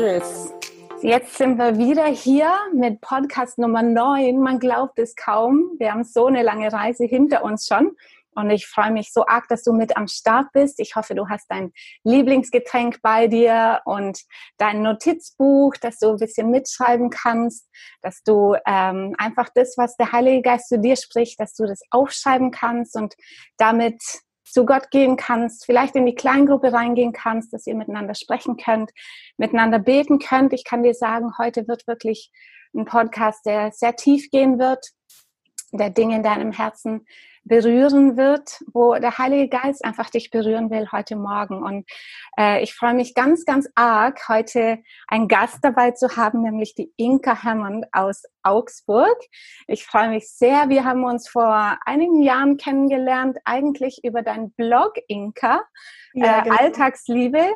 Mädels, jetzt sind wir wieder hier mit Podcast Nummer 9. Man glaubt es kaum. Wir haben so eine lange Reise hinter uns schon. Und ich freue mich so arg, dass du mit am Start bist. Ich hoffe, du hast dein Lieblingsgetränk bei dir und dein Notizbuch, dass du ein bisschen mitschreiben kannst, dass du ähm, einfach das, was der Heilige Geist zu dir spricht, dass du das aufschreiben kannst und damit zu Gott gehen kannst, vielleicht in die Kleingruppe reingehen kannst, dass ihr miteinander sprechen könnt, miteinander beten könnt. Ich kann dir sagen, heute wird wirklich ein Podcast, der sehr tief gehen wird, der Dinge in deinem Herzen berühren wird, wo der Heilige Geist einfach dich berühren will heute Morgen. Und äh, ich freue mich ganz, ganz arg, heute einen Gast dabei zu haben, nämlich die Inka Hammond aus Augsburg. Ich freue mich sehr. Wir haben uns vor einigen Jahren kennengelernt, eigentlich über deinen Blog, Inka, ja, äh, genau. Alltagsliebe.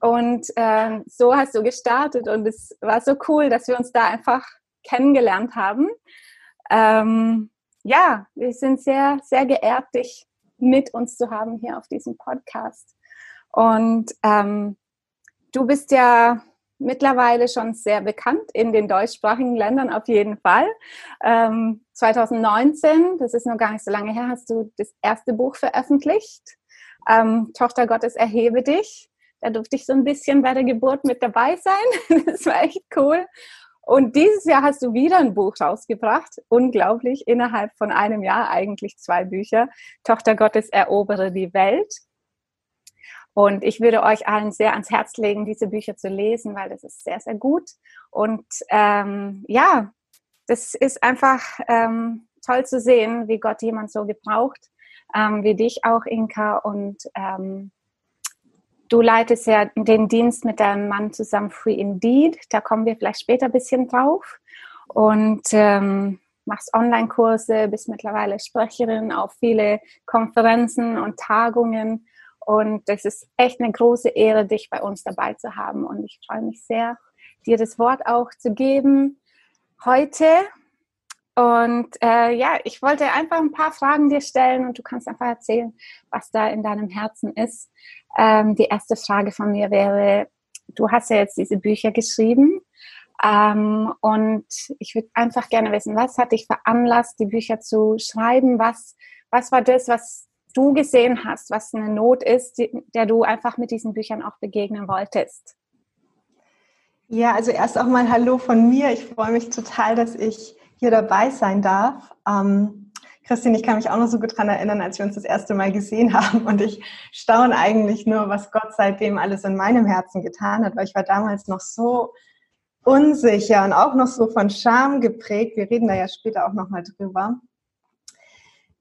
Und äh, so hast du gestartet und es war so cool, dass wir uns da einfach kennengelernt haben. Ähm, ja, wir sind sehr, sehr geehrt, dich mit uns zu haben hier auf diesem Podcast. Und ähm, du bist ja mittlerweile schon sehr bekannt in den deutschsprachigen Ländern auf jeden Fall. Ähm, 2019, das ist noch gar nicht so lange her, hast du das erste Buch veröffentlicht. Ähm, Tochter Gottes, erhebe dich. Da durfte ich so ein bisschen bei der Geburt mit dabei sein. Das war echt cool. Und dieses Jahr hast du wieder ein Buch rausgebracht. Unglaublich, innerhalb von einem Jahr eigentlich zwei Bücher. Tochter Gottes erobere die Welt. Und ich würde euch allen sehr ans Herz legen, diese Bücher zu lesen, weil das ist sehr, sehr gut. Und ähm, ja, das ist einfach ähm, toll zu sehen, wie Gott jemand so gebraucht, ähm, wie dich auch, Inka. Und ähm, Du leitest ja den Dienst mit deinem Mann zusammen Free Indeed. Da kommen wir vielleicht später ein bisschen drauf. Und ähm, machst Online-Kurse, bist mittlerweile Sprecherin auf viele Konferenzen und Tagungen. Und es ist echt eine große Ehre, dich bei uns dabei zu haben. Und ich freue mich sehr, dir das Wort auch zu geben heute. Und äh, ja, ich wollte einfach ein paar Fragen dir stellen und du kannst einfach erzählen, was da in deinem Herzen ist. Ähm, die erste Frage von mir wäre, du hast ja jetzt diese Bücher geschrieben ähm, und ich würde einfach gerne wissen, was hat dich veranlasst, die Bücher zu schreiben? Was, was war das, was du gesehen hast, was eine Not ist, die, der du einfach mit diesen Büchern auch begegnen wolltest? Ja, also erst auch mal Hallo von mir. Ich freue mich total, dass ich hier dabei sein darf. Ähm, Christine, ich kann mich auch noch so gut daran erinnern, als wir uns das erste Mal gesehen haben und ich staune eigentlich nur, was Gott seitdem alles in meinem Herzen getan hat, weil ich war damals noch so unsicher und auch noch so von Scham geprägt. Wir reden da ja später auch nochmal drüber.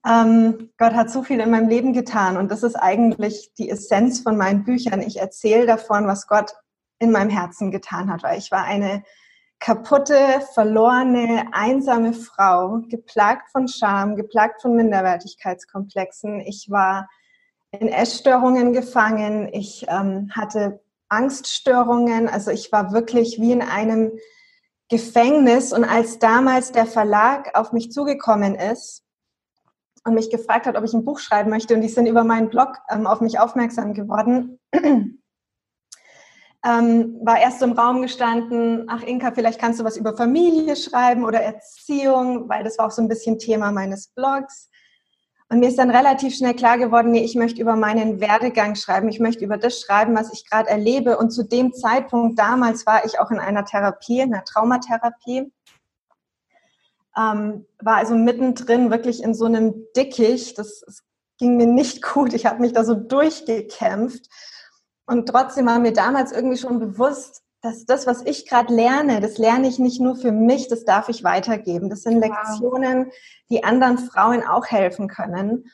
Ähm, Gott hat so viel in meinem Leben getan und das ist eigentlich die Essenz von meinen Büchern. Ich erzähle davon, was Gott in meinem Herzen getan hat, weil ich war eine kaputte, verlorene, einsame Frau, geplagt von Scham, geplagt von Minderwertigkeitskomplexen. Ich war in Essstörungen gefangen, ich ähm, hatte Angststörungen, also ich war wirklich wie in einem Gefängnis. Und als damals der Verlag auf mich zugekommen ist und mich gefragt hat, ob ich ein Buch schreiben möchte, und die sind über meinen Blog ähm, auf mich aufmerksam geworden, ähm, war erst im Raum gestanden, ach Inka, vielleicht kannst du was über Familie schreiben oder Erziehung, weil das war auch so ein bisschen Thema meines Blogs. Und mir ist dann relativ schnell klar geworden, nee, ich möchte über meinen Werdegang schreiben, ich möchte über das schreiben, was ich gerade erlebe. Und zu dem Zeitpunkt damals war ich auch in einer Therapie, in einer Traumatherapie. Ähm, war also mittendrin wirklich in so einem Dickicht. Das, das ging mir nicht gut. Ich habe mich da so durchgekämpft und trotzdem war mir damals irgendwie schon bewusst, dass das, was ich gerade lerne, das lerne ich nicht nur für mich, das darf ich weitergeben. Das sind Lektionen, die anderen Frauen auch helfen können.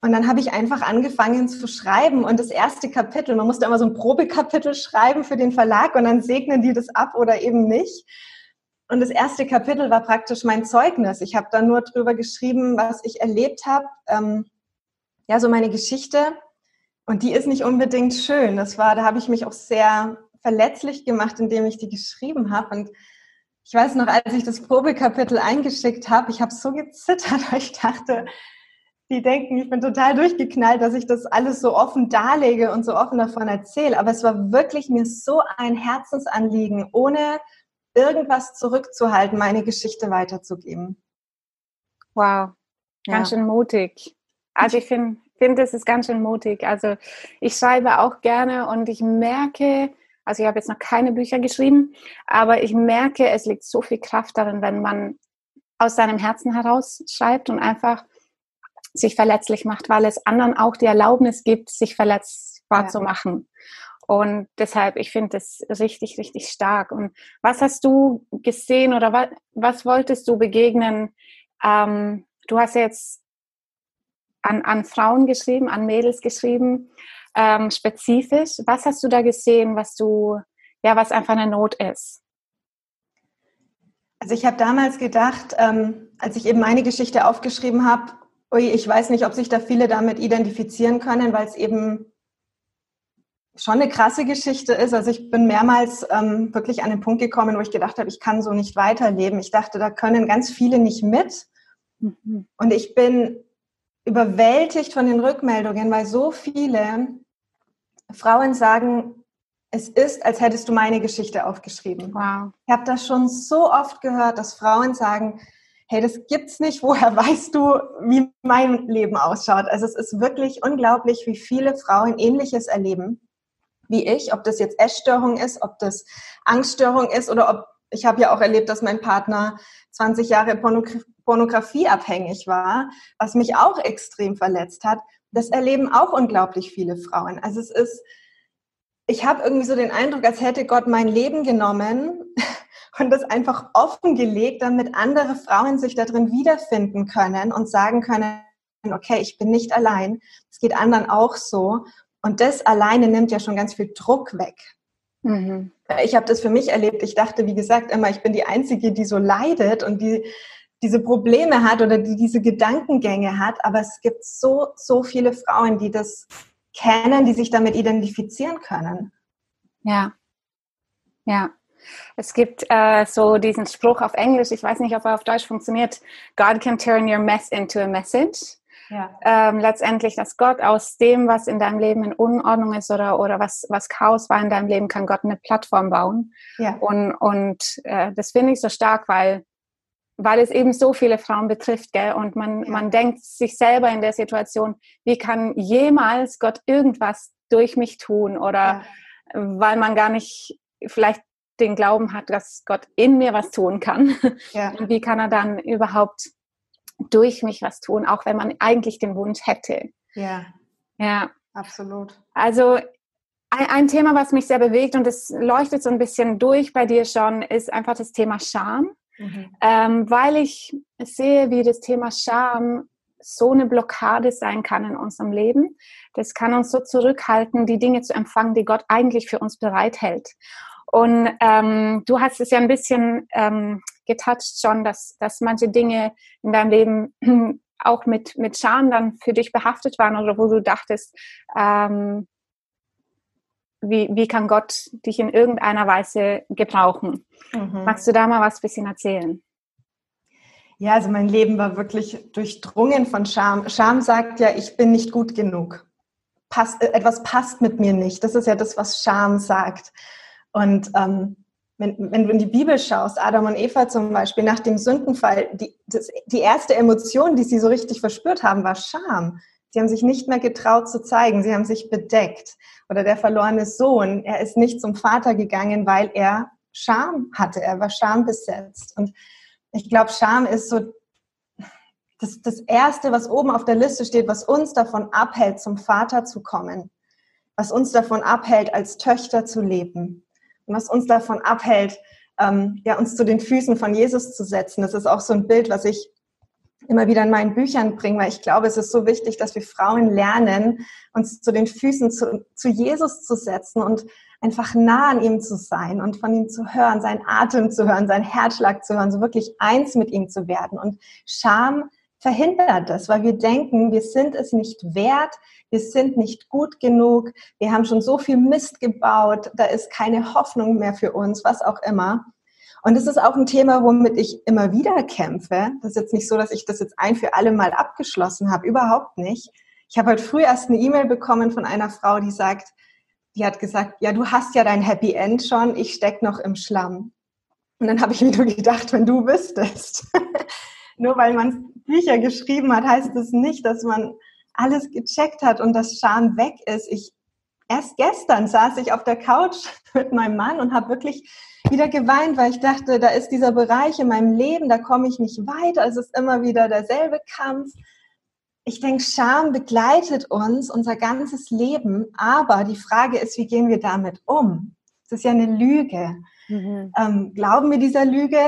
Und dann habe ich einfach angefangen zu schreiben und das erste Kapitel, man musste immer so ein Probekapitel schreiben für den Verlag und dann segnen die das ab oder eben nicht. Und das erste Kapitel war praktisch mein Zeugnis. Ich habe da nur drüber geschrieben, was ich erlebt habe, ähm, ja, so meine Geschichte und die ist nicht unbedingt schön. Das war, da habe ich mich auch sehr verletzlich gemacht, indem ich die geschrieben habe. Und ich weiß noch, als ich das Probekapitel eingeschickt habe, ich habe so gezittert, weil ich dachte, die denken, ich bin total durchgeknallt, dass ich das alles so offen darlege und so offen davon erzähle. Aber es war wirklich mir so ein Herzensanliegen, ohne irgendwas zurückzuhalten, meine Geschichte weiterzugeben. Wow, ganz ja. schön mutig. Also ich finde, finde, es ist ganz schön mutig. Also ich schreibe auch gerne und ich merke, also ich habe jetzt noch keine Bücher geschrieben, aber ich merke, es liegt so viel Kraft darin, wenn man aus seinem Herzen heraus schreibt und einfach sich verletzlich macht, weil es anderen auch die Erlaubnis gibt, sich verletzbar ja. zu machen. Und deshalb, ich finde das richtig, richtig stark. Und was hast du gesehen oder was, was wolltest du begegnen? Ähm, du hast ja jetzt an, an Frauen geschrieben, an Mädels geschrieben, ähm, spezifisch. Was hast du da gesehen, was du, ja, was einfach eine Not ist? Also ich habe damals gedacht, ähm, als ich eben meine Geschichte aufgeschrieben habe, ui, ich weiß nicht, ob sich da viele damit identifizieren können, weil es eben schon eine krasse Geschichte ist. Also ich bin mehrmals ähm, wirklich an den Punkt gekommen, wo ich gedacht habe, ich kann so nicht weiterleben. Ich dachte, da können ganz viele nicht mit. Mhm. Und ich bin überwältigt von den Rückmeldungen, weil so viele Frauen sagen, es ist, als hättest du meine Geschichte aufgeschrieben. Wow. Ich habe das schon so oft gehört, dass Frauen sagen, hey, das gibt's nicht, woher weißt du, wie mein Leben ausschaut? Also es ist wirklich unglaublich, wie viele Frauen ähnliches erleben wie ich, ob das jetzt Essstörung ist, ob das Angststörung ist oder ob ich habe ja auch erlebt, dass mein Partner 20 Jahre Pornografie abhängig war, was mich auch extrem verletzt hat. Das erleben auch unglaublich viele Frauen. Also es ist, ich habe irgendwie so den Eindruck, als hätte Gott mein Leben genommen und das einfach offengelegt, damit andere Frauen sich darin wiederfinden können und sagen können, okay, ich bin nicht allein, es geht anderen auch so. Und das alleine nimmt ja schon ganz viel Druck weg. Mhm. Ich habe das für mich erlebt. Ich dachte, wie gesagt, immer, ich bin die Einzige, die so leidet und die diese Probleme hat oder die diese Gedankengänge hat. Aber es gibt so, so viele Frauen, die das kennen, die sich damit identifizieren können. Ja, ja. Es gibt äh, so diesen Spruch auf Englisch, ich weiß nicht, ob er auf Deutsch funktioniert, God can turn your mess into a message. Ja. Ähm, letztendlich, dass Gott aus dem, was in deinem Leben in Unordnung ist oder, oder was, was Chaos war in deinem Leben, kann Gott eine Plattform bauen. Ja. Und, und äh, das finde ich so stark, weil, weil es eben so viele Frauen betrifft. Gell? Und man, ja. man denkt sich selber in der Situation, wie kann jemals Gott irgendwas durch mich tun? Oder weil man gar nicht vielleicht den Glauben hat, dass Gott in mir was tun kann. Ja. Und wie kann er dann überhaupt durch mich was tun, auch wenn man eigentlich den Wunsch hätte? Ja. Ja. Absolut. Also ein, Thema, was mich sehr bewegt und es leuchtet so ein bisschen durch bei dir schon, ist einfach das Thema Scham. Mhm. Ähm, weil ich sehe, wie das Thema Scham so eine Blockade sein kann in unserem Leben. Das kann uns so zurückhalten, die Dinge zu empfangen, die Gott eigentlich für uns bereithält. Und ähm, du hast es ja ein bisschen ähm, getoucht schon, dass, dass manche Dinge in deinem Leben auch mit, mit Scham dann für dich behaftet waren oder wo du dachtest, ähm, wie, wie kann Gott dich in irgendeiner Weise gebrauchen? Mhm. Magst du da mal was ein bisschen erzählen? Ja, also mein Leben war wirklich durchdrungen von Scham. Scham sagt ja, ich bin nicht gut genug. Passt, äh, etwas passt mit mir nicht. Das ist ja das, was Scham sagt. Und ähm, wenn, wenn du in die Bibel schaust, Adam und Eva zum Beispiel, nach dem Sündenfall, die, das, die erste Emotion, die sie so richtig verspürt haben, war Scham. Sie haben sich nicht mehr getraut zu zeigen, sie haben sich bedeckt. Oder der verlorene Sohn, er ist nicht zum Vater gegangen, weil er Scham hatte, er war schambesetzt. Und ich glaube, Scham ist so das, das Erste, was oben auf der Liste steht, was uns davon abhält, zum Vater zu kommen, was uns davon abhält, als Töchter zu leben was uns davon abhält, ähm, ja, uns zu den Füßen von Jesus zu setzen. Das ist auch so ein Bild, was ich immer wieder in meinen Büchern bringe, weil ich glaube, es ist so wichtig, dass wir Frauen lernen, uns zu den Füßen zu, zu Jesus zu setzen und einfach nah an ihm zu sein und von ihm zu hören, seinen Atem zu hören, seinen Herzschlag zu hören, so wirklich eins mit ihm zu werden. Und Scham verhindert das, weil wir denken, wir sind es nicht wert, wir sind nicht gut genug, wir haben schon so viel Mist gebaut, da ist keine Hoffnung mehr für uns, was auch immer. Und es ist auch ein Thema, womit ich immer wieder kämpfe. Das ist jetzt nicht so, dass ich das jetzt ein für alle Mal abgeschlossen habe, überhaupt nicht. Ich habe heute früh erst eine E-Mail bekommen von einer Frau, die sagt, die hat gesagt, ja, du hast ja dein Happy End schon, ich stecke noch im Schlamm. Und dann habe ich mir nur gedacht, wenn du wüsstest, nur weil man Bücher geschrieben hat, heißt es das nicht, dass man alles gecheckt hat und das Scham weg ist. Ich erst gestern saß ich auf der Couch mit meinem Mann und habe wirklich wieder geweint, weil ich dachte, da ist dieser Bereich in meinem Leben, da komme ich nicht weiter. Es ist immer wieder derselbe Kampf. Ich denke, Scham begleitet uns unser ganzes Leben, aber die Frage ist, wie gehen wir damit um? Es ist ja eine Lüge. Mhm. Ähm, glauben wir dieser Lüge?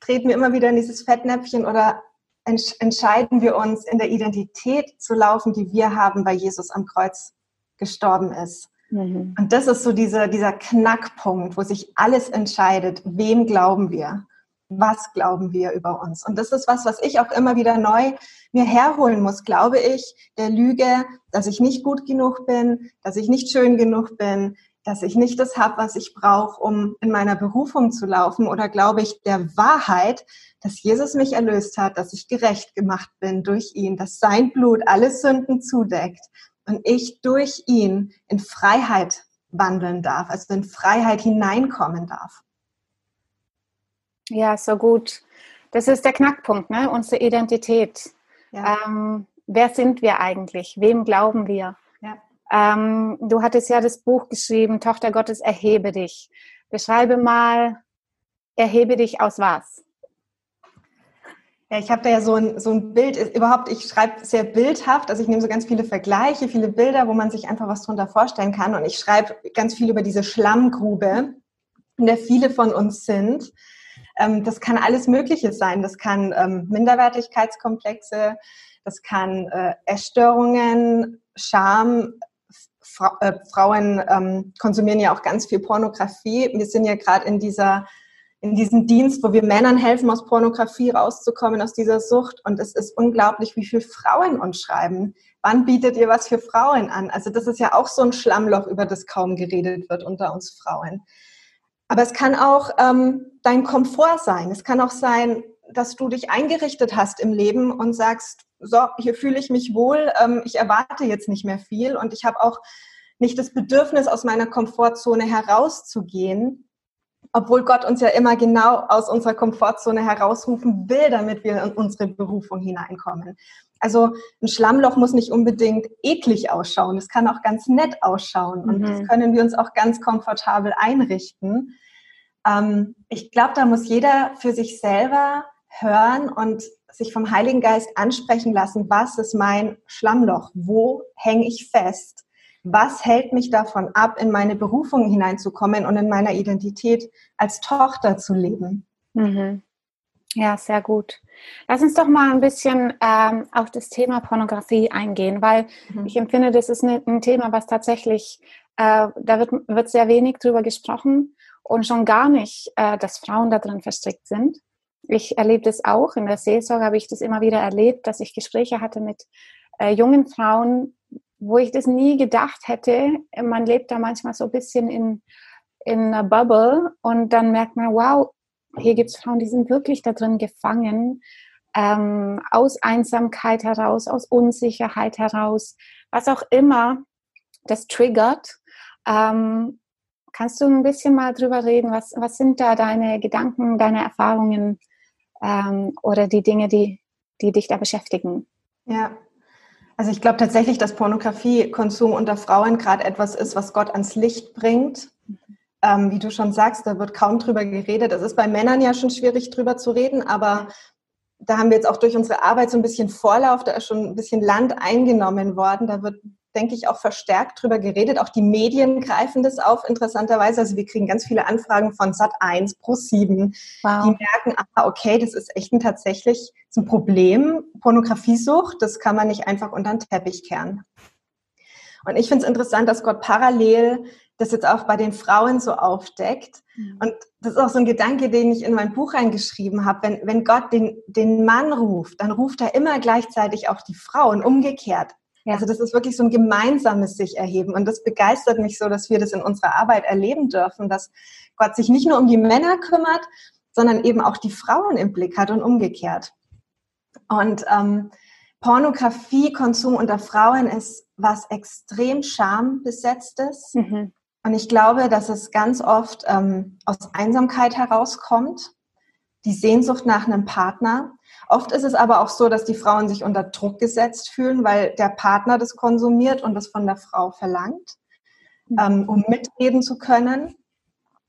Treten wir immer wieder in dieses Fettnäpfchen oder entsch entscheiden wir uns, in der Identität zu laufen, die wir haben, weil Jesus am Kreuz gestorben ist? Mhm. Und das ist so dieser, dieser Knackpunkt, wo sich alles entscheidet. Wem glauben wir? Was glauben wir über uns? Und das ist was, was ich auch immer wieder neu mir herholen muss, glaube ich, der Lüge, dass ich nicht gut genug bin, dass ich nicht schön genug bin, dass ich nicht das habe, was ich brauche, um in meiner Berufung zu laufen? Oder glaube ich der Wahrheit, dass Jesus mich erlöst hat, dass ich gerecht gemacht bin durch ihn, dass sein Blut alle Sünden zudeckt und ich durch ihn in Freiheit wandeln darf, also in Freiheit hineinkommen darf? Ja, so gut. Das ist der Knackpunkt, ne? unsere Identität. Ja. Ähm, wer sind wir eigentlich? Wem glauben wir? Ähm, du hattest ja das Buch geschrieben, Tochter Gottes, erhebe dich. Beschreibe mal, erhebe dich aus was? Ja, ich habe da ja so ein, so ein Bild, überhaupt, ich schreibe sehr bildhaft, also ich nehme so ganz viele Vergleiche, viele Bilder, wo man sich einfach was drunter vorstellen kann und ich schreibe ganz viel über diese Schlammgrube, in der viele von uns sind. Ähm, das kann alles Mögliche sein, das kann ähm, Minderwertigkeitskomplexe, das kann äh, Essstörungen, Scham, Fra äh, Frauen ähm, konsumieren ja auch ganz viel Pornografie. Wir sind ja gerade in dieser in diesem Dienst, wo wir Männern helfen, aus Pornografie rauszukommen, aus dieser Sucht. Und es ist unglaublich, wie viele Frauen uns schreiben. Wann bietet ihr was für Frauen an? Also das ist ja auch so ein Schlammloch, über das kaum geredet wird unter uns Frauen. Aber es kann auch ähm, dein Komfort sein. Es kann auch sein, dass du dich eingerichtet hast im Leben und sagst, so, hier fühle ich mich wohl, ähm, ich erwarte jetzt nicht mehr viel und ich habe auch nicht das Bedürfnis, aus meiner Komfortzone herauszugehen, obwohl Gott uns ja immer genau aus unserer Komfortzone herausrufen will, damit wir in unsere Berufung hineinkommen. Also ein Schlammloch muss nicht unbedingt eklig ausschauen, es kann auch ganz nett ausschauen und mhm. das können wir uns auch ganz komfortabel einrichten. Ähm, ich glaube, da muss jeder für sich selber hören und sich vom Heiligen Geist ansprechen lassen, was ist mein Schlammloch? Wo hänge ich fest? Was hält mich davon ab, in meine Berufung hineinzukommen und in meiner Identität als Tochter zu leben? Mhm. Ja, sehr gut. Lass uns doch mal ein bisschen ähm, auf das Thema Pornografie eingehen, weil mhm. ich empfinde, das ist ne, ein Thema, was tatsächlich, äh, da wird, wird sehr wenig drüber gesprochen und schon gar nicht, äh, dass Frauen da drin verstrickt sind. Ich erlebe das auch. In der Seelsorge habe ich das immer wieder erlebt, dass ich Gespräche hatte mit äh, jungen Frauen, wo ich das nie gedacht hätte. Man lebt da manchmal so ein bisschen in, in einer Bubble und dann merkt man, wow, hier gibt es Frauen, die sind wirklich da drin gefangen, ähm, aus Einsamkeit heraus, aus Unsicherheit heraus, was auch immer das triggert. Ähm, kannst du ein bisschen mal drüber reden? Was, was sind da deine Gedanken, deine Erfahrungen ähm, oder die Dinge, die, die dich da beschäftigen? Ja, also ich glaube tatsächlich, dass Pornografiekonsum unter Frauen gerade etwas ist, was Gott ans Licht bringt. Ähm, wie du schon sagst, da wird kaum drüber geredet. Es ist bei Männern ja schon schwierig drüber zu reden, aber da haben wir jetzt auch durch unsere Arbeit so ein bisschen Vorlauf, da ist schon ein bisschen Land eingenommen worden. Da wird denke ich, auch verstärkt drüber geredet. Auch die Medien greifen das auf, interessanterweise. Also wir kriegen ganz viele Anfragen von Sat1, Pro7. Wow. Die merken, ah, okay, das ist echt ein tatsächlich ein Problem. Pornografiesucht, das kann man nicht einfach unter den Teppich kehren. Und ich finde es interessant, dass Gott parallel das jetzt auch bei den Frauen so aufdeckt. Mhm. Und das ist auch so ein Gedanke, den ich in mein Buch reingeschrieben habe. Wenn, wenn Gott den, den Mann ruft, dann ruft er immer gleichzeitig auch die Frau und umgekehrt. Ja. Also das ist wirklich so ein gemeinsames sich erheben. Und das begeistert mich so, dass wir das in unserer Arbeit erleben dürfen, dass Gott sich nicht nur um die Männer kümmert, sondern eben auch die Frauen im Blick hat und umgekehrt. Und ähm, Pornografiekonsum unter Frauen ist was extrem schambesetztes. Mhm. Und ich glaube, dass es ganz oft ähm, aus Einsamkeit herauskommt, die Sehnsucht nach einem Partner. Oft ist es aber auch so, dass die Frauen sich unter Druck gesetzt fühlen, weil der Partner das konsumiert und das von der Frau verlangt, mhm. ähm, um mitreden zu können.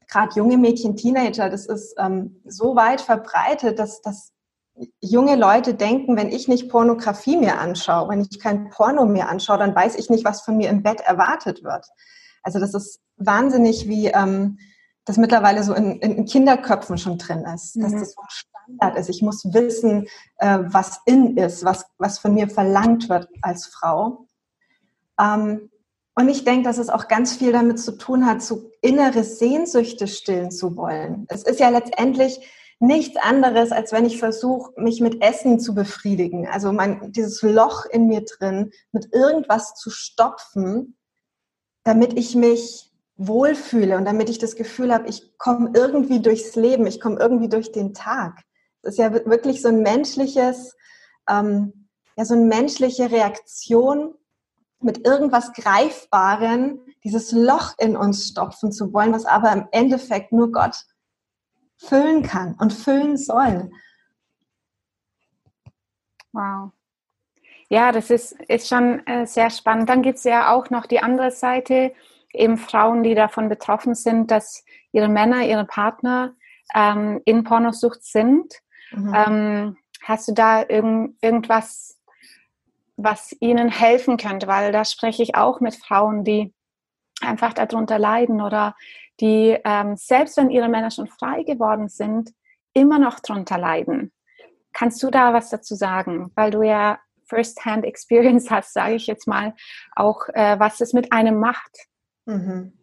Gerade junge Mädchen, Teenager, das ist ähm, so weit verbreitet, dass, dass junge Leute denken, wenn ich nicht Pornografie mir anschaue, wenn ich kein Porno mir anschaue, dann weiß ich nicht, was von mir im Bett erwartet wird. Also das ist wahnsinnig, wie ähm, das mittlerweile so in, in, Kinderköpfen schon drin ist, mhm. dass das so Standard ist. Ich muss wissen, äh, was in ist, was, was von mir verlangt wird als Frau. Ähm, und ich denke, dass es auch ganz viel damit zu tun hat, so innere Sehnsüchte stillen zu wollen. Es ist ja letztendlich nichts anderes, als wenn ich versuche, mich mit Essen zu befriedigen. Also mein, dieses Loch in mir drin mit irgendwas zu stopfen, damit ich mich wohlfühle und damit ich das Gefühl habe, ich komme irgendwie durchs Leben, ich komme irgendwie durch den Tag. Ist ja wirklich so ein menschliches, ähm, ja, so eine menschliche Reaktion mit irgendwas Greifbaren, dieses Loch in uns stopfen zu wollen, was aber im Endeffekt nur Gott füllen kann und füllen soll. Wow. Ja, das ist, ist schon äh, sehr spannend. Dann gibt es ja auch noch die andere Seite, eben Frauen, die davon betroffen sind, dass ihre Männer, ihre Partner ähm, in Pornosucht sind. Mhm. Ähm, hast du da irgend, irgendwas, was ihnen helfen könnte? Weil da spreche ich auch mit Frauen, die einfach darunter leiden oder die, ähm, selbst wenn ihre Männer schon frei geworden sind, immer noch darunter leiden. Kannst du da was dazu sagen? Weil du ja First-Hand Experience hast, sage ich jetzt mal, auch äh, was es mit einem macht. Mhm.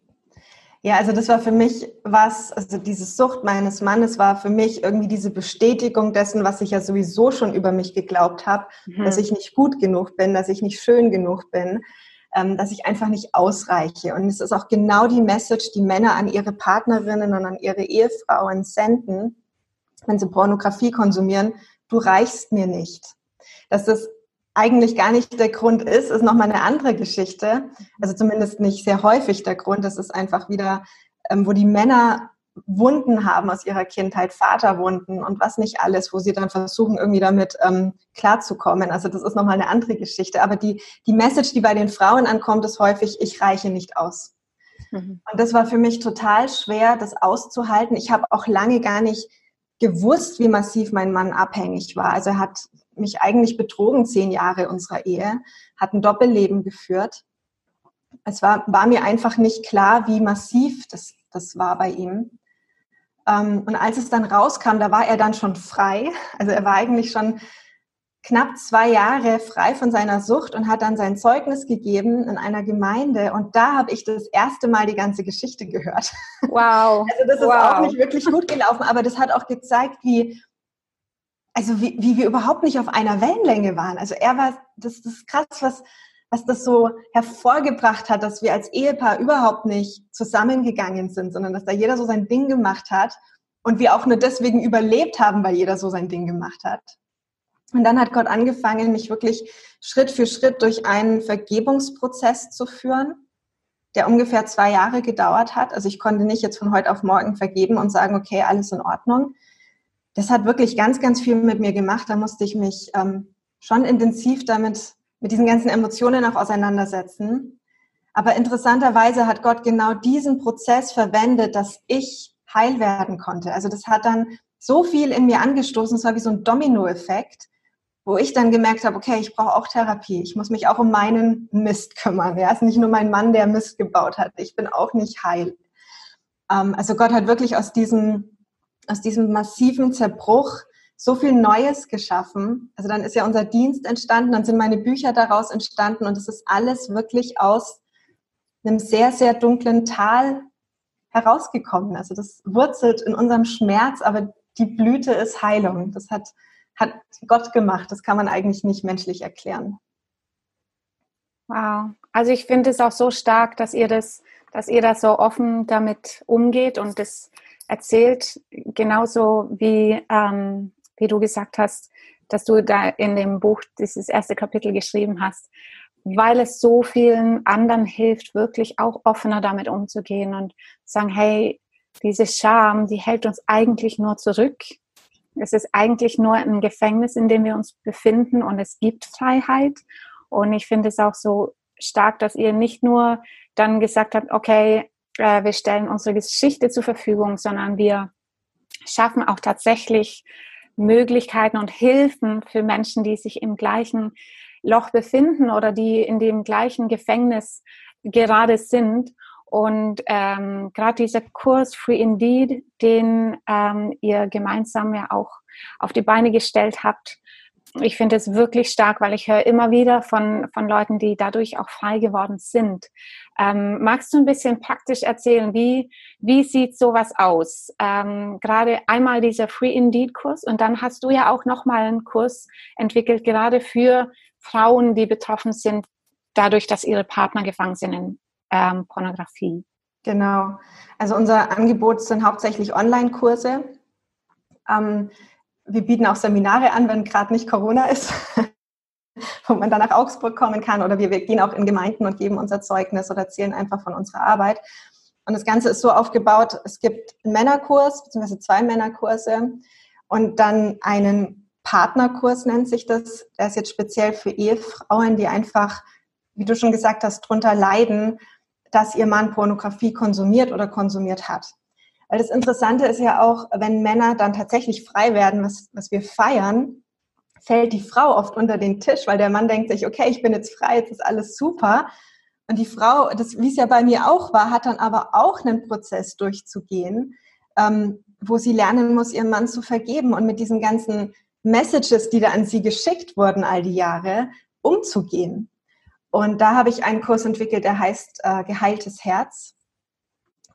Ja, also das war für mich was, also diese Sucht meines Mannes war für mich irgendwie diese Bestätigung dessen, was ich ja sowieso schon über mich geglaubt habe, mhm. dass ich nicht gut genug bin, dass ich nicht schön genug bin, ähm, dass ich einfach nicht ausreiche. Und es ist auch genau die Message, die Männer an ihre Partnerinnen und an ihre Ehefrauen senden, wenn sie Pornografie konsumieren, du reichst mir nicht. Dass das eigentlich gar nicht der Grund ist, ist nochmal eine andere Geschichte. Also zumindest nicht sehr häufig der Grund. Das ist einfach wieder, ähm, wo die Männer Wunden haben aus ihrer Kindheit, Vaterwunden und was nicht alles, wo sie dann versuchen, irgendwie damit ähm, klarzukommen. Also das ist nochmal eine andere Geschichte. Aber die, die Message, die bei den Frauen ankommt, ist häufig, ich reiche nicht aus. Mhm. Und das war für mich total schwer, das auszuhalten. Ich habe auch lange gar nicht gewusst, wie massiv mein Mann abhängig war. Also er hat mich eigentlich betrogen, zehn Jahre unserer Ehe, hat ein Doppelleben geführt. Es war, war mir einfach nicht klar, wie massiv das, das war bei ihm. Ähm, und als es dann rauskam, da war er dann schon frei. Also er war eigentlich schon knapp zwei Jahre frei von seiner Sucht und hat dann sein Zeugnis gegeben in einer Gemeinde. Und da habe ich das erste Mal die ganze Geschichte gehört. Wow. Also das ist wow. auch nicht wirklich gut gelaufen, aber das hat auch gezeigt, wie, also wie, wie wir überhaupt nicht auf einer Wellenlänge waren. Also er war, das, das ist krass, was, was das so hervorgebracht hat, dass wir als Ehepaar überhaupt nicht zusammengegangen sind, sondern dass da jeder so sein Ding gemacht hat und wir auch nur deswegen überlebt haben, weil jeder so sein Ding gemacht hat. Und dann hat Gott angefangen, mich wirklich Schritt für Schritt durch einen Vergebungsprozess zu führen, der ungefähr zwei Jahre gedauert hat. Also ich konnte nicht jetzt von heute auf morgen vergeben und sagen, okay, alles in Ordnung. Das hat wirklich ganz, ganz viel mit mir gemacht. Da musste ich mich ähm, schon intensiv damit mit diesen ganzen Emotionen auch auseinandersetzen. Aber interessanterweise hat Gott genau diesen Prozess verwendet, dass ich heil werden konnte. Also das hat dann so viel in mir angestoßen, es war wie so ein Dominoeffekt, wo ich dann gemerkt habe, okay, ich brauche auch Therapie. Ich muss mich auch um meinen Mist kümmern. Ja, es ist nicht nur mein Mann, der Mist gebaut hat. Ich bin auch nicht heil. Ähm, also Gott hat wirklich aus diesem, aus diesem massiven Zerbruch so viel Neues geschaffen. Also dann ist ja unser Dienst entstanden, dann sind meine Bücher daraus entstanden und es ist alles wirklich aus einem sehr, sehr dunklen Tal herausgekommen. Also das wurzelt in unserem Schmerz, aber die Blüte ist Heilung. Das hat, hat Gott gemacht. Das kann man eigentlich nicht menschlich erklären. Wow. Also ich finde es auch so stark, dass ihr das, dass ihr da so offen damit umgeht und das erzählt, genauso wie, ähm, wie du gesagt hast, dass du da in dem Buch dieses erste Kapitel geschrieben hast, weil es so vielen anderen hilft, wirklich auch offener damit umzugehen und sagen, hey, diese Scham, die hält uns eigentlich nur zurück. Es ist eigentlich nur ein Gefängnis, in dem wir uns befinden und es gibt Freiheit. Und ich finde es auch so stark, dass ihr nicht nur dann gesagt habt, okay, äh, wir stellen unsere Geschichte zur Verfügung, sondern wir schaffen auch tatsächlich Möglichkeiten und Hilfen für Menschen, die sich im gleichen Loch befinden oder die in dem gleichen Gefängnis gerade sind. Und ähm, gerade dieser Kurs Free Indeed, den ähm, ihr gemeinsam ja auch auf die Beine gestellt habt, ich finde es wirklich stark, weil ich höre immer wieder von, von Leuten, die dadurch auch frei geworden sind. Ähm, magst du ein bisschen praktisch erzählen, wie, wie sieht sowas aus? Ähm, gerade einmal dieser Free Indeed Kurs und dann hast du ja auch nochmal einen Kurs entwickelt, gerade für Frauen, die betroffen sind, dadurch, dass ihre Partner gefangen sind in ähm, Pornografie. Genau. Also unser Angebot sind hauptsächlich Online-Kurse. Ähm, wir bieten auch Seminare an, wenn gerade nicht Corona ist, wo man dann nach Augsburg kommen kann oder wir, wir gehen auch in Gemeinden und geben unser Zeugnis oder erzählen einfach von unserer Arbeit. Und das Ganze ist so aufgebaut, es gibt einen Männerkurs, beziehungsweise zwei Männerkurse und dann einen Partnerkurs nennt sich das. Der ist jetzt speziell für Ehefrauen, die einfach, wie du schon gesagt hast, drunter leiden, dass ihr Mann Pornografie konsumiert oder konsumiert hat. Weil das Interessante ist ja auch, wenn Männer dann tatsächlich frei werden, was, was wir feiern, fällt die Frau oft unter den Tisch, weil der Mann denkt sich, okay, ich bin jetzt frei, jetzt ist alles super. Und die Frau, das, wie es ja bei mir auch war, hat dann aber auch einen Prozess durchzugehen, ähm, wo sie lernen muss, ihrem Mann zu vergeben und mit diesen ganzen Messages, die da an sie geschickt wurden all die Jahre, umzugehen. Und da habe ich einen Kurs entwickelt, der heißt äh, Geheiltes Herz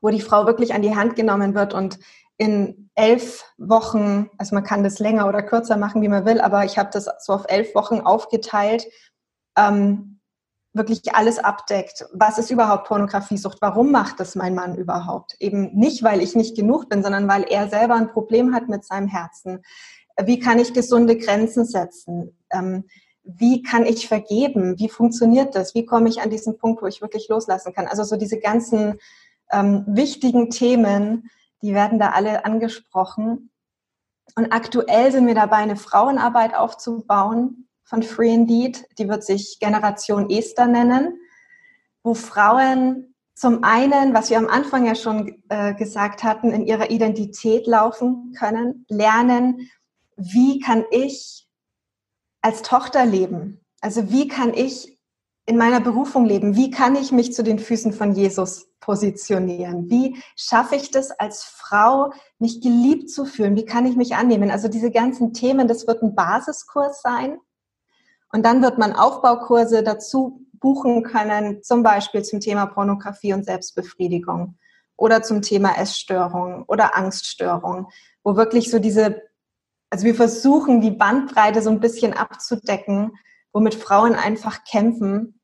wo die Frau wirklich an die Hand genommen wird und in elf Wochen, also man kann das länger oder kürzer machen, wie man will, aber ich habe das so auf elf Wochen aufgeteilt, ähm, wirklich alles abdeckt. Was ist überhaupt Pornografiesucht? Warum macht das mein Mann überhaupt? Eben nicht, weil ich nicht genug bin, sondern weil er selber ein Problem hat mit seinem Herzen. Wie kann ich gesunde Grenzen setzen? Ähm, wie kann ich vergeben? Wie funktioniert das? Wie komme ich an diesen Punkt, wo ich wirklich loslassen kann? Also so diese ganzen ähm, wichtigen Themen, die werden da alle angesprochen. Und aktuell sind wir dabei, eine Frauenarbeit aufzubauen von Free Indeed. Die wird sich Generation Esther nennen, wo Frauen zum einen, was wir am Anfang ja schon äh, gesagt hatten, in ihrer Identität laufen können, lernen, wie kann ich als Tochter leben? Also wie kann ich in meiner Berufung leben? Wie kann ich mich zu den Füßen von Jesus positionieren? Wie schaffe ich das als Frau, mich geliebt zu fühlen? Wie kann ich mich annehmen? Also diese ganzen Themen, das wird ein Basiskurs sein. Und dann wird man Aufbaukurse dazu buchen können, zum Beispiel zum Thema Pornografie und Selbstbefriedigung oder zum Thema Essstörung oder Angststörung, wo wirklich so diese, also wir versuchen die Bandbreite so ein bisschen abzudecken, womit Frauen einfach kämpfen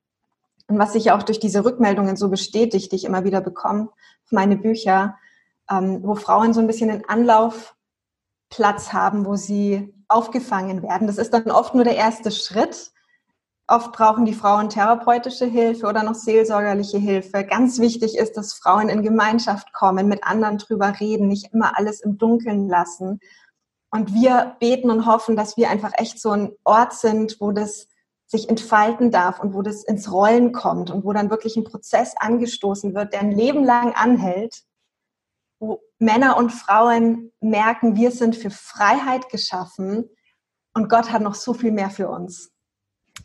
und was sich auch durch diese Rückmeldungen so bestätigt, die ich immer wieder bekomme auf meine Bücher, ähm, wo Frauen so ein bisschen einen Anlaufplatz haben, wo sie aufgefangen werden. Das ist dann oft nur der erste Schritt. Oft brauchen die Frauen therapeutische Hilfe oder noch seelsorgerliche Hilfe. Ganz wichtig ist, dass Frauen in Gemeinschaft kommen, mit anderen drüber reden, nicht immer alles im Dunkeln lassen. Und wir beten und hoffen, dass wir einfach echt so ein Ort sind, wo das sich entfalten darf und wo das ins Rollen kommt und wo dann wirklich ein Prozess angestoßen wird, der ein Leben lang anhält, wo Männer und Frauen merken, wir sind für Freiheit geschaffen und Gott hat noch so viel mehr für uns.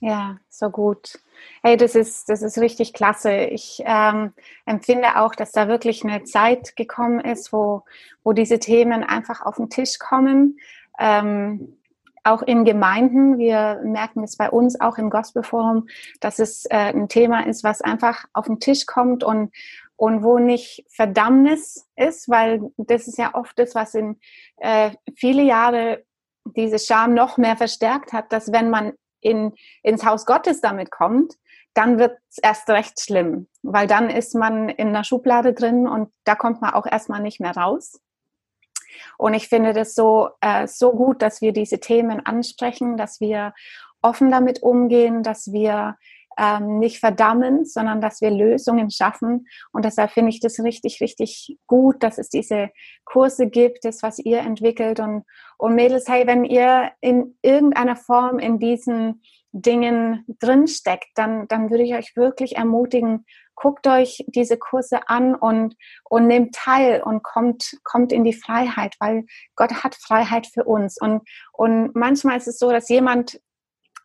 Ja, so gut. Hey, das ist, das ist richtig klasse. Ich ähm, empfinde auch, dass da wirklich eine Zeit gekommen ist, wo, wo diese Themen einfach auf den Tisch kommen. Ähm, auch in Gemeinden. Wir merken es bei uns auch im Gospelforum, dass es äh, ein Thema ist, was einfach auf den Tisch kommt und, und wo nicht Verdammnis ist, weil das ist ja oft das, was in äh, viele Jahre diese Scham noch mehr verstärkt hat, dass wenn man in, ins Haus Gottes damit kommt, dann wird es erst recht schlimm, weil dann ist man in einer Schublade drin und da kommt man auch erstmal nicht mehr raus. Und ich finde das so, äh, so gut, dass wir diese Themen ansprechen, dass wir offen damit umgehen, dass wir ähm, nicht verdammen, sondern dass wir Lösungen schaffen. Und deshalb finde ich das richtig, richtig gut, dass es diese Kurse gibt, das, was ihr entwickelt. Und, und Mädels, hey, wenn ihr in irgendeiner Form in diesen Dingen drinsteckt, dann, dann würde ich euch wirklich ermutigen, guckt euch diese Kurse an und, und nehmt teil und kommt, kommt in die Freiheit, weil Gott hat Freiheit für uns. Und, und manchmal ist es so, dass jemand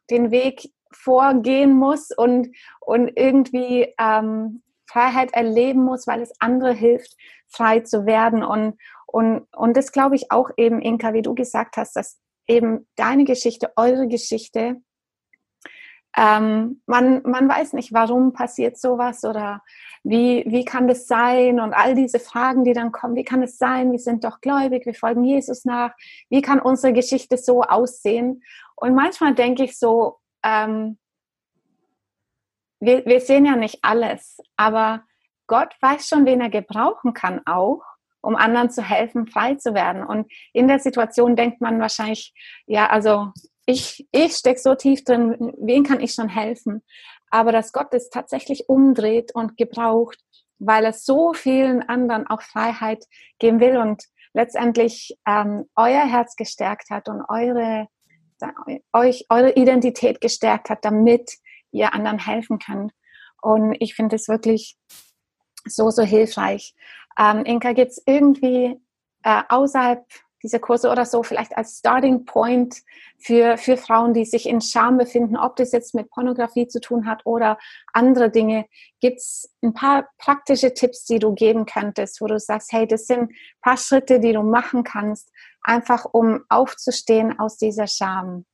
den Weg vorgehen muss und, und irgendwie ähm, Freiheit erleben muss, weil es andere hilft, frei zu werden. Und, und, und das glaube ich auch eben, Inka, wie du gesagt hast, dass eben deine Geschichte, eure Geschichte, ähm, man, man weiß nicht, warum passiert sowas oder wie, wie kann das sein und all diese Fragen, die dann kommen, wie kann es sein, wir sind doch gläubig, wir folgen Jesus nach, wie kann unsere Geschichte so aussehen? Und manchmal denke ich so, ähm, wir, wir sehen ja nicht alles, aber Gott weiß schon, wen er gebrauchen kann auch, um anderen zu helfen, frei zu werden. Und in der Situation denkt man wahrscheinlich, ja, also ich, ich stecke so tief drin, wen kann ich schon helfen? Aber dass Gott es tatsächlich umdreht und gebraucht, weil er so vielen anderen auch Freiheit geben will und letztendlich ähm, euer Herz gestärkt hat und eure euch eure Identität gestärkt hat, damit ihr anderen helfen könnt. Und ich finde es wirklich so, so hilfreich. Ähm, Inka, gibt es irgendwie äh, außerhalb dieser Kurse oder so vielleicht als Starting Point für, für Frauen, die sich in Scham befinden, ob das jetzt mit Pornografie zu tun hat oder andere Dinge. Gibt es ein paar praktische Tipps, die du geben könntest, wo du sagst, hey, das sind paar Schritte, die du machen kannst, einfach um aufzustehen aus dieser Scham?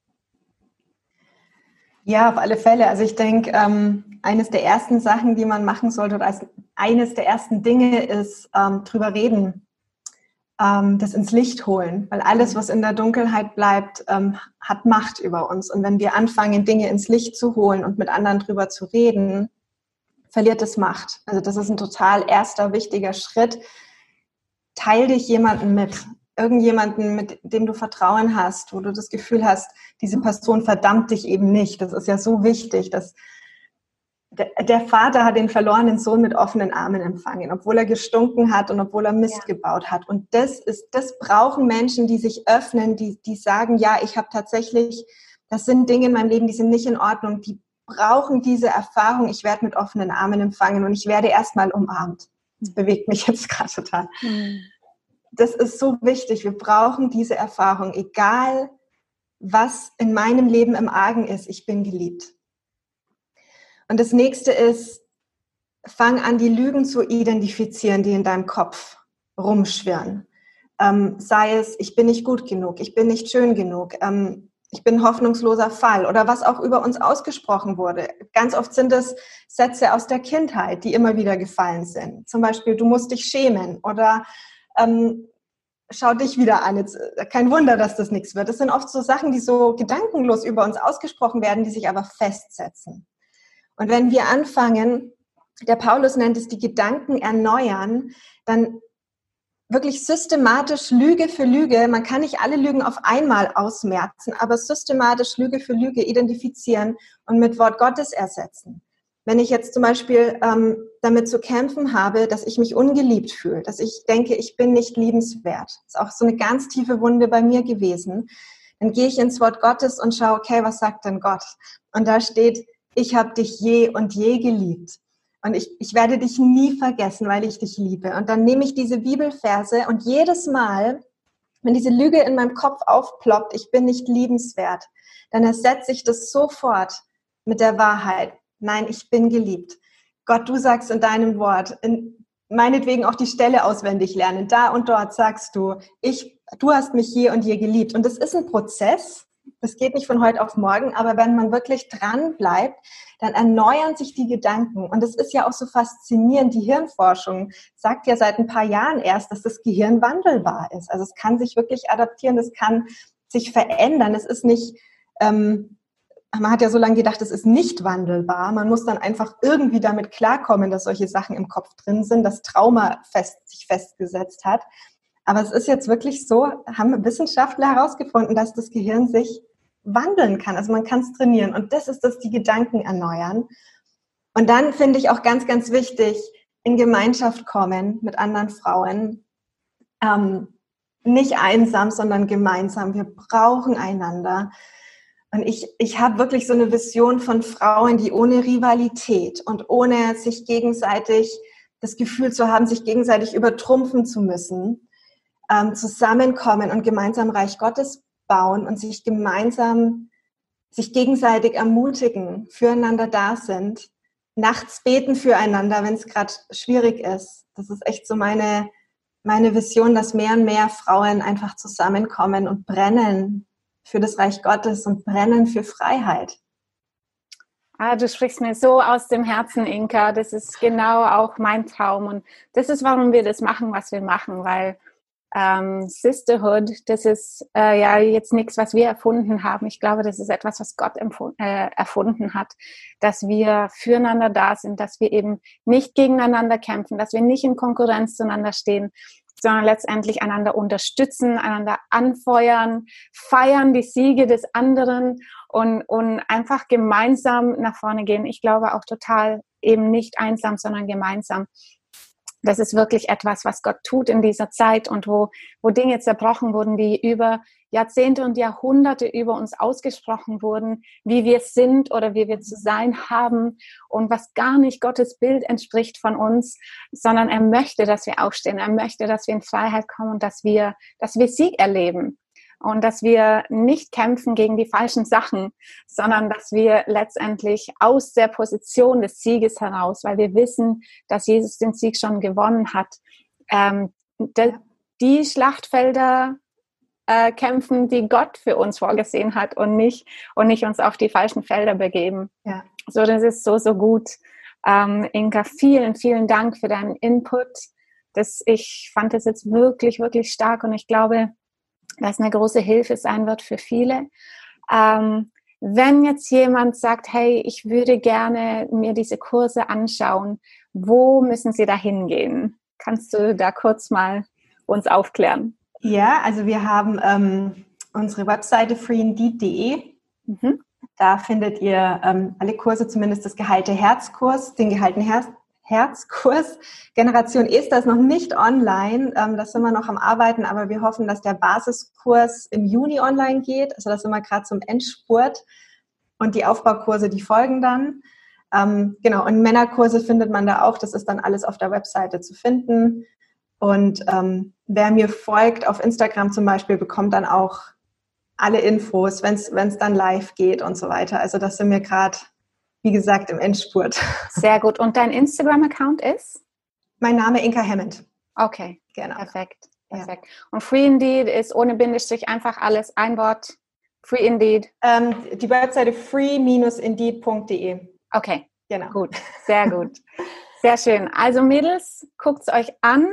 Ja, auf alle Fälle. Also ich denke, ähm, eines der ersten Sachen, die man machen sollte, oder als eines der ersten Dinge ist ähm, drüber reden, ähm, das ins Licht holen, weil alles, was in der Dunkelheit bleibt, ähm, hat Macht über uns. Und wenn wir anfangen, Dinge ins Licht zu holen und mit anderen drüber zu reden, verliert es Macht. Also das ist ein total erster wichtiger Schritt. Teil dich jemanden mit irgendjemanden, mit dem du Vertrauen hast, wo du das Gefühl hast, diese Person verdammt dich eben nicht. Das ist ja so wichtig, dass der, Vater hat den verlorenen Sohn mit offenen Armen empfangen, obwohl er gestunken hat und obwohl er Mist ja. gebaut hat. Und das ist, das brauchen Menschen, die sich öffnen, die, die sagen, ja, ich habe tatsächlich, das sind Dinge in meinem Leben, die sind nicht in Ordnung, die brauchen diese Erfahrung, ich werde mit offenen Armen empfangen und ich werde erstmal umarmt. Das bewegt mich jetzt gerade total. Mhm das ist so wichtig. Wir brauchen diese Erfahrung, egal was in meinem Leben im Argen ist. Ich bin geliebt. Und das nächste ist, fang an, die Lügen zu identifizieren, die in deinem Kopf rumschwirren. Ähm, sei es, ich bin nicht gut genug, ich bin nicht schön genug, ähm, ich bin hoffnungsloser Fall oder was auch über uns ausgesprochen wurde. Ganz oft sind es Sätze aus der Kindheit, die immer wieder gefallen sind. Zum Beispiel, du musst dich schämen oder ähm, schau dich wieder an. Jetzt, äh, kein Wunder, dass das nichts wird. Das sind oft so Sachen, die so gedankenlos über uns ausgesprochen werden, die sich aber festsetzen. Und wenn wir anfangen, der Paulus nennt es die Gedanken erneuern, dann wirklich systematisch Lüge für Lüge, man kann nicht alle Lügen auf einmal ausmerzen, aber systematisch Lüge für Lüge identifizieren und mit Wort Gottes ersetzen. Wenn ich jetzt zum Beispiel ähm, damit zu kämpfen habe, dass ich mich ungeliebt fühle, dass ich denke, ich bin nicht liebenswert, ist auch so eine ganz tiefe Wunde bei mir gewesen, dann gehe ich ins Wort Gottes und schaue, okay, was sagt denn Gott? Und da steht, ich habe dich je und je geliebt. Und ich, ich werde dich nie vergessen, weil ich dich liebe. Und dann nehme ich diese Bibelverse und jedes Mal, wenn diese Lüge in meinem Kopf aufploppt, ich bin nicht liebenswert, dann ersetze ich das sofort mit der Wahrheit. Nein, ich bin geliebt. Gott, du sagst in deinem Wort, in, meinetwegen auch die Stelle auswendig lernen. Da und dort sagst du, ich, du hast mich je und je geliebt. Und das ist ein Prozess. Das geht nicht von heute auf morgen, aber wenn man wirklich dran bleibt, dann erneuern sich die Gedanken. Und es ist ja auch so faszinierend. Die Hirnforschung sagt ja seit ein paar Jahren erst, dass das Gehirn wandelbar ist. Also es kann sich wirklich adaptieren, es kann sich verändern. Es ist nicht ähm, man hat ja so lange gedacht, es ist nicht wandelbar. Man muss dann einfach irgendwie damit klarkommen, dass solche Sachen im Kopf drin sind, dass Trauma fest, sich festgesetzt hat. Aber es ist jetzt wirklich so, haben Wissenschaftler herausgefunden, dass das Gehirn sich wandeln kann. Also man kann es trainieren. Und das ist das, die Gedanken erneuern. Und dann finde ich auch ganz, ganz wichtig, in Gemeinschaft kommen mit anderen Frauen. Ähm, nicht einsam, sondern gemeinsam. Wir brauchen einander. Und ich, ich habe wirklich so eine Vision von Frauen, die ohne Rivalität und ohne sich gegenseitig das Gefühl zu haben, sich gegenseitig übertrumpfen zu müssen, ähm, zusammenkommen und gemeinsam Reich Gottes bauen und sich gemeinsam, sich gegenseitig ermutigen, füreinander da sind, nachts beten füreinander, wenn es gerade schwierig ist. Das ist echt so meine, meine Vision, dass mehr und mehr Frauen einfach zusammenkommen und brennen für das Reich Gottes und brennen für Freiheit. Ah, du sprichst mir so aus dem Herzen, Inka. Das ist genau auch mein Traum. Und das ist, warum wir das machen, was wir machen, weil ähm, Sisterhood, das ist äh, ja jetzt nichts, was wir erfunden haben. Ich glaube, das ist etwas, was Gott äh, erfunden hat, dass wir füreinander da sind, dass wir eben nicht gegeneinander kämpfen, dass wir nicht in Konkurrenz zueinander stehen, sondern letztendlich einander unterstützen, einander anfeuern, feiern die Siege des anderen und, und einfach gemeinsam nach vorne gehen. Ich glaube auch total eben nicht einsam, sondern gemeinsam das ist wirklich etwas, was Gott tut in dieser Zeit und wo, wo Dinge zerbrochen wurden, die über Jahrzehnte und Jahrhunderte über uns ausgesprochen wurden, wie wir sind oder wie wir zu sein haben und was gar nicht Gottes Bild entspricht von uns, sondern er möchte, dass wir aufstehen. Er möchte, dass wir in Freiheit kommen und dass wir, dass wir Sieg erleben und dass wir nicht kämpfen gegen die falschen Sachen, sondern dass wir letztendlich aus der Position des Sieges heraus, weil wir wissen, dass Jesus den Sieg schon gewonnen hat, ähm, de, die Schlachtfelder äh, kämpfen, die Gott für uns vorgesehen hat und nicht und nicht uns auf die falschen Felder begeben. Ja. So, das ist so so gut. Ähm, Inka, vielen vielen Dank für deinen Input. Das, ich fand das jetzt wirklich wirklich stark und ich glaube, was eine große Hilfe sein wird für viele. Ähm, wenn jetzt jemand sagt, hey, ich würde gerne mir diese Kurse anschauen, wo müssen Sie da hingehen? Kannst du da kurz mal uns aufklären? Ja, also wir haben ähm, unsere Webseite freeindeed.de. Mhm. Da findet ihr ähm, alle Kurse, zumindest das geheilte Herzkurs, den gehaltenen Herz Herzkurs. Generation Esther ist noch nicht online. Ähm, das sind wir noch am Arbeiten, aber wir hoffen, dass der Basiskurs im Juni online geht. Also das sind wir gerade zum Endspurt. Und die Aufbaukurse, die folgen dann. Ähm, genau, und Männerkurse findet man da auch. Das ist dann alles auf der Webseite zu finden. Und ähm, wer mir folgt auf Instagram zum Beispiel, bekommt dann auch alle Infos, wenn es dann live geht und so weiter. Also das sind wir gerade wie gesagt, im Endspurt. Sehr gut. Und dein Instagram-Account ist? Mein Name Inka Hammond. Okay, genau. Perfekt. Perfekt. Ja. Und Free Indeed ist ohne Bindestrich einfach alles ein Wort. Free Indeed. Ähm, die Webseite free-indeed.de. Okay, genau. Gut, sehr gut. Sehr schön. Also Mädels, guckt es euch an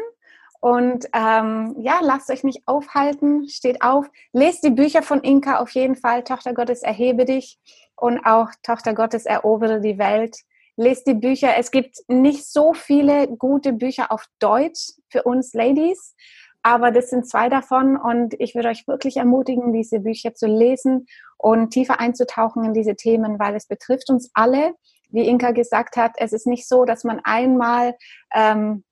und ähm, ja, lasst euch nicht aufhalten, steht auf, lest die Bücher von Inka auf jeden Fall. Tochter Gottes, erhebe dich und auch Tochter Gottes erobere die Welt. Lest die Bücher. Es gibt nicht so viele gute Bücher auf Deutsch für uns Ladies, aber das sind zwei davon und ich würde euch wirklich ermutigen, diese Bücher zu lesen und tiefer einzutauchen in diese Themen, weil es betrifft uns alle. Wie Inka gesagt hat, es ist nicht so, dass man einmal ähm,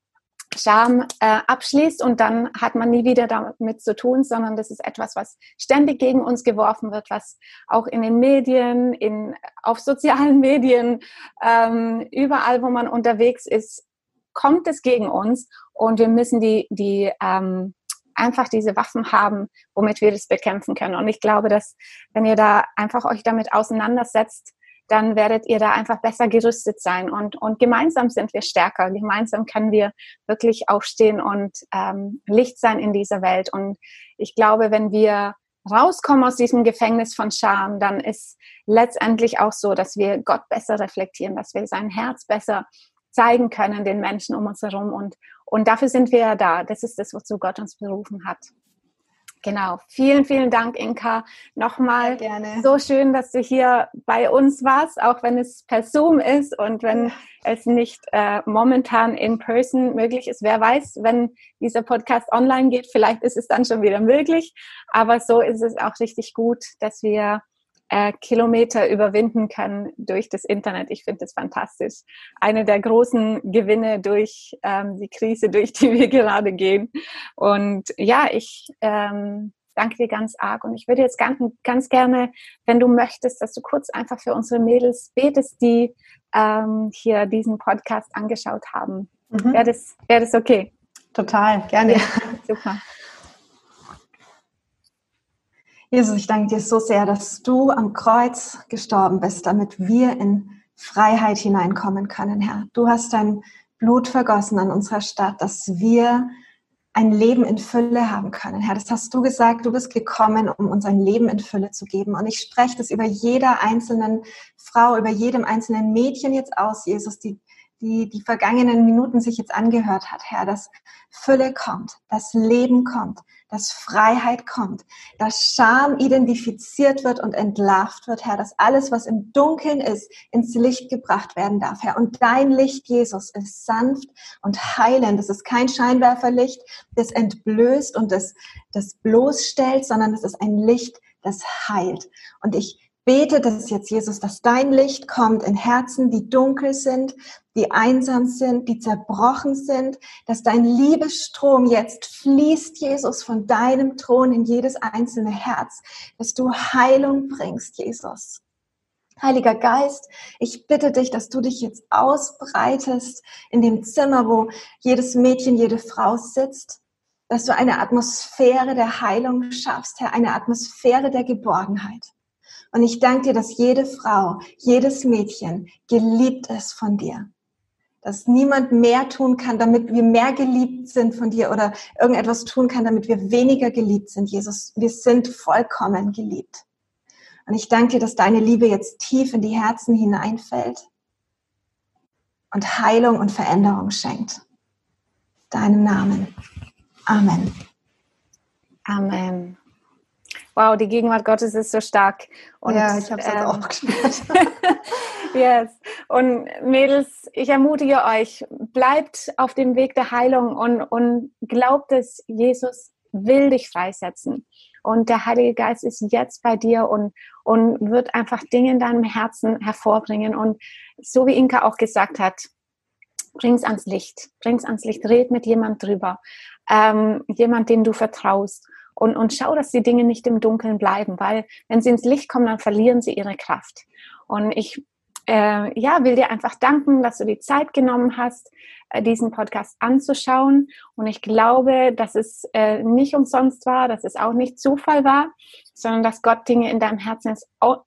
Scham äh, abschließt und dann hat man nie wieder damit zu tun, sondern das ist etwas, was ständig gegen uns geworfen wird, was auch in den Medien, in, auf sozialen Medien, ähm, überall, wo man unterwegs ist, kommt es gegen uns und wir müssen die, die ähm, einfach diese Waffen haben, womit wir das bekämpfen können. Und ich glaube, dass wenn ihr da einfach euch damit auseinandersetzt, dann werdet ihr da einfach besser gerüstet sein. Und, und gemeinsam sind wir stärker. Gemeinsam können wir wirklich aufstehen und ähm, Licht sein in dieser Welt. Und ich glaube, wenn wir rauskommen aus diesem Gefängnis von Scham, dann ist letztendlich auch so, dass wir Gott besser reflektieren, dass wir sein Herz besser zeigen können den Menschen um uns herum. Und, und dafür sind wir ja da. Das ist das, wozu Gott uns berufen hat. Genau. Vielen, vielen Dank, Inka. Nochmal. Gerne. So schön, dass du hier bei uns warst, auch wenn es per Zoom ist und wenn es nicht äh, momentan in person möglich ist. Wer weiß, wenn dieser Podcast online geht, vielleicht ist es dann schon wieder möglich. Aber so ist es auch richtig gut, dass wir äh, Kilometer überwinden können durch das Internet. Ich finde das fantastisch. Eine der großen Gewinne durch ähm, die Krise, durch die wir gerade gehen. Und ja, ich ähm, danke dir ganz arg. Und ich würde jetzt ganz, ganz gerne, wenn du möchtest, dass du kurz einfach für unsere Mädels betest, die ähm, hier diesen Podcast angeschaut haben. Mhm. Wäre das, wär das okay? Total, gerne. Ja, super. Jesus, ich danke dir so sehr, dass du am Kreuz gestorben bist, damit wir in Freiheit hineinkommen können, Herr. Du hast dein Blut vergossen an unserer Stadt, dass wir ein Leben in Fülle haben können. Herr, das hast du gesagt, du bist gekommen, um uns ein Leben in Fülle zu geben. Und ich spreche das über jeder einzelnen Frau, über jedem einzelnen Mädchen jetzt aus, Jesus, die die die vergangenen Minuten sich jetzt angehört hat, Herr, dass Fülle kommt, dass Leben kommt, dass Freiheit kommt, dass Scham identifiziert wird und entlarvt wird, Herr, dass alles, was im Dunkeln ist, ins Licht gebracht werden darf, Herr. Und dein Licht, Jesus, ist sanft und heilend. Es ist kein Scheinwerferlicht, das entblößt und das, das bloßstellt, sondern es ist ein Licht, das heilt. Und ich bete das jetzt, Jesus, dass dein Licht kommt in Herzen, die dunkel sind, die einsam sind, die zerbrochen sind, dass dein Liebesstrom jetzt fließt, Jesus, von deinem Thron in jedes einzelne Herz, dass du Heilung bringst, Jesus. Heiliger Geist, ich bitte dich, dass du dich jetzt ausbreitest in dem Zimmer, wo jedes Mädchen, jede Frau sitzt, dass du eine Atmosphäre der Heilung schaffst, Herr, eine Atmosphäre der Geborgenheit. Und ich danke dir, dass jede Frau, jedes Mädchen geliebt ist von dir. Dass niemand mehr tun kann, damit wir mehr geliebt sind von dir oder irgendetwas tun kann, damit wir weniger geliebt sind. Jesus, wir sind vollkommen geliebt. Und ich danke dir, dass deine Liebe jetzt tief in die Herzen hineinfällt und Heilung und Veränderung schenkt. Deinem Namen. Amen. Amen wow, die Gegenwart Gottes ist so stark. Und, ja, ich habe es ähm, auch gespürt. yes. Und Mädels, ich ermutige euch, bleibt auf dem Weg der Heilung und, und glaubt es, Jesus will dich freisetzen. Und der Heilige Geist ist jetzt bei dir und, und wird einfach Dinge in deinem Herzen hervorbringen. Und so wie Inka auch gesagt hat, bring's ans Licht, bring's ans Licht, red mit jemand drüber, ähm, jemand, dem du vertraust und, und schau, dass die Dinge nicht im Dunkeln bleiben, weil wenn sie ins Licht kommen, dann verlieren sie ihre Kraft. Und ich äh, ja, will dir einfach danken, dass du die Zeit genommen hast, äh, diesen Podcast anzuschauen. Und ich glaube, dass es äh, nicht umsonst war, dass es auch nicht Zufall war, sondern dass Gott Dinge in deinem Herzen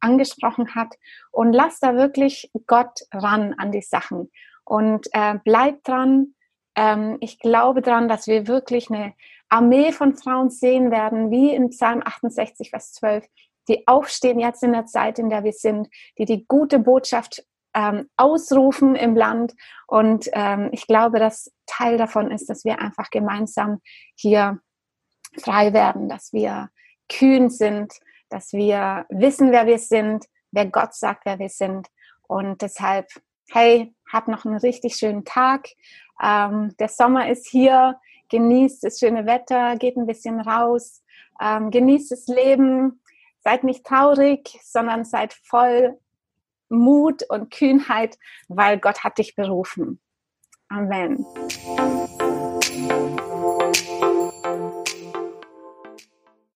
angesprochen hat. Und lass da wirklich Gott ran an die Sachen. Und äh, bleib dran. Ähm, ich glaube dran, dass wir wirklich eine Armee von Frauen sehen werden, wie in Psalm 68, Vers 12, die aufstehen jetzt in der Zeit, in der wir sind, die die gute Botschaft ähm, ausrufen im Land. Und ähm, ich glaube, dass Teil davon ist, dass wir einfach gemeinsam hier frei werden, dass wir kühn sind, dass wir wissen, wer wir sind, wer Gott sagt, wer wir sind. Und deshalb, hey, hab noch einen richtig schönen Tag. Ähm, der Sommer ist hier genießt das schöne Wetter, geht ein bisschen raus, ähm, genießt das Leben, seid nicht traurig, sondern seid voll Mut und Kühnheit, weil Gott hat dich berufen. Amen.